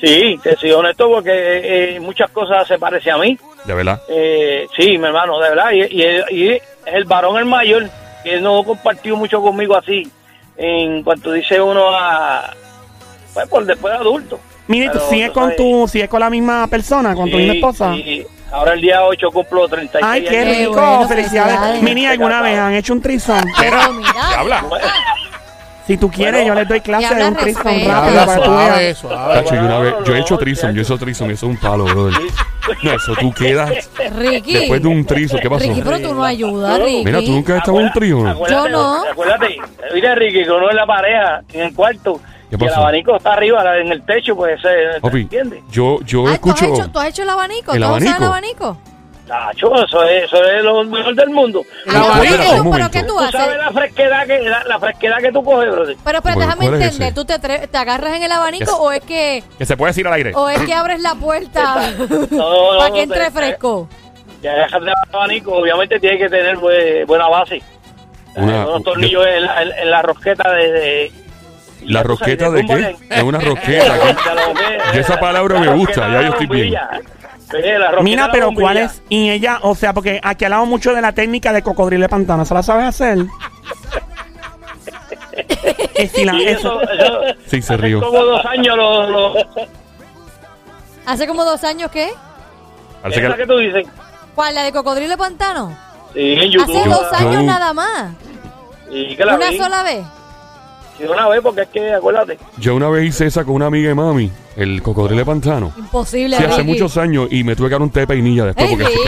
[SPEAKER 7] Sí, te soy honesto porque eh, eh, muchas cosas se parecen a mí.
[SPEAKER 6] de verdad.
[SPEAKER 7] Eh, sí, mi hermano, de verdad. Y, y- y es el varón el mayor que no compartió mucho conmigo así. En cuanto dice uno a. Pues por después de adulto.
[SPEAKER 5] Mire, sigues
[SPEAKER 7] tú
[SPEAKER 5] con tu, sigues con la misma persona, con tu misma esposa.
[SPEAKER 7] sí. Ahora el día 8 cumplo 36
[SPEAKER 5] Ay, qué
[SPEAKER 7] años.
[SPEAKER 5] Rico,
[SPEAKER 2] bueno,
[SPEAKER 5] felicidades.
[SPEAKER 2] felicidades.
[SPEAKER 5] Mini, ¿alguna vez han hecho un trison?
[SPEAKER 2] Pero mira,
[SPEAKER 6] Habla.
[SPEAKER 5] Si tú quieres,
[SPEAKER 7] Bueno,
[SPEAKER 5] yo les doy clase de un trison rápido
[SPEAKER 3] Habla
[SPEAKER 5] para tú veas.
[SPEAKER 6] yo, una vez, yo he hecho trison, yo he hecho trison, eso es un palo, brother. No, eso tú quedas
[SPEAKER 2] Ricky.
[SPEAKER 6] después de un trison, ¿qué pasó?
[SPEAKER 2] Ricky, pero tú no ayudas, Ricky.
[SPEAKER 6] Mira, tú nunca has estado en un trío.
[SPEAKER 2] Yo no.
[SPEAKER 7] Acuérdate, mira Ricky, que uno es la pareja en el cuarto.
[SPEAKER 6] ¿Qué
[SPEAKER 7] Y el
[SPEAKER 6] pasó?
[SPEAKER 7] abanico está arriba en el techo, pues se
[SPEAKER 6] Papi,
[SPEAKER 7] entiende.
[SPEAKER 6] yo, yo
[SPEAKER 2] Ay, ¿tú, has
[SPEAKER 6] escucho.
[SPEAKER 2] hecho, ¿Tú has hecho el abanico?
[SPEAKER 6] ¿El
[SPEAKER 2] ¿Tú has usado el
[SPEAKER 6] abanico?
[SPEAKER 2] abanico?
[SPEAKER 7] Nacho, eso es, eso es lo mejor del mundo.
[SPEAKER 3] El
[SPEAKER 2] Ay, no,
[SPEAKER 3] abanico.
[SPEAKER 2] pero. ¿qué tú
[SPEAKER 7] Tú
[SPEAKER 2] haces?
[SPEAKER 7] sabes la fresquedad que, la, la fresquedad que tú coges, brother.
[SPEAKER 2] Pero, pero
[SPEAKER 6] ¿Cuál-
[SPEAKER 2] déjame
[SPEAKER 6] es
[SPEAKER 2] entender,
[SPEAKER 6] ese?
[SPEAKER 2] ¿tú te, te agarras en el abanico
[SPEAKER 6] Es-
[SPEAKER 2] o es que
[SPEAKER 6] Que se puede decir al aire.
[SPEAKER 2] o es que abres la puerta
[SPEAKER 7] No, no,
[SPEAKER 2] para
[SPEAKER 7] no,
[SPEAKER 2] que entre
[SPEAKER 7] te-
[SPEAKER 2] fresco?
[SPEAKER 7] Ya dejas de abanico, obviamente tiene que tener pues, buena base.
[SPEAKER 6] Una-
[SPEAKER 7] Eh, unos tornillos en, la, en- en la rosqueta de... de-
[SPEAKER 6] ¿La rosqueta de qué? Es una rosqueta. ¿qué?
[SPEAKER 7] Ya lo ves,
[SPEAKER 6] Y esa palabra
[SPEAKER 7] la
[SPEAKER 6] me gusta, ya yo estoy bien.
[SPEAKER 5] Mira, pero. ¿cuál es? Y ella, o sea, porque aquí hablamos mucho de la técnica de cocodrilo de pantano. ¿Se la sabes hacer? Es si la-
[SPEAKER 7] Y
[SPEAKER 5] eso-
[SPEAKER 6] Sí, se
[SPEAKER 7] hace
[SPEAKER 6] rió.
[SPEAKER 7] como dos años lo... lo
[SPEAKER 2] ¿Hace como dos años qué?
[SPEAKER 7] Esa
[SPEAKER 6] que-
[SPEAKER 7] que tú dices.
[SPEAKER 2] ¿Cuál? ¿La de cocodrilo de pantano?
[SPEAKER 7] Sí, en YouTube.
[SPEAKER 2] Hace dos
[SPEAKER 6] yo-
[SPEAKER 2] años
[SPEAKER 6] yo-
[SPEAKER 2] nada más.
[SPEAKER 7] Y que la
[SPEAKER 2] Una
[SPEAKER 7] vi.
[SPEAKER 2] sola vez.
[SPEAKER 7] Una vez, porque es que, acuérdate.
[SPEAKER 6] Yo una vez hice esa con una amiga de mami, el cocodrilo de pantano.
[SPEAKER 2] Imposible,
[SPEAKER 6] Sí, hace
[SPEAKER 2] Ricky.
[SPEAKER 6] muchos años y me tuve que dar un té de peinilla después
[SPEAKER 2] ¡Ey,
[SPEAKER 6] porque
[SPEAKER 2] Ricky!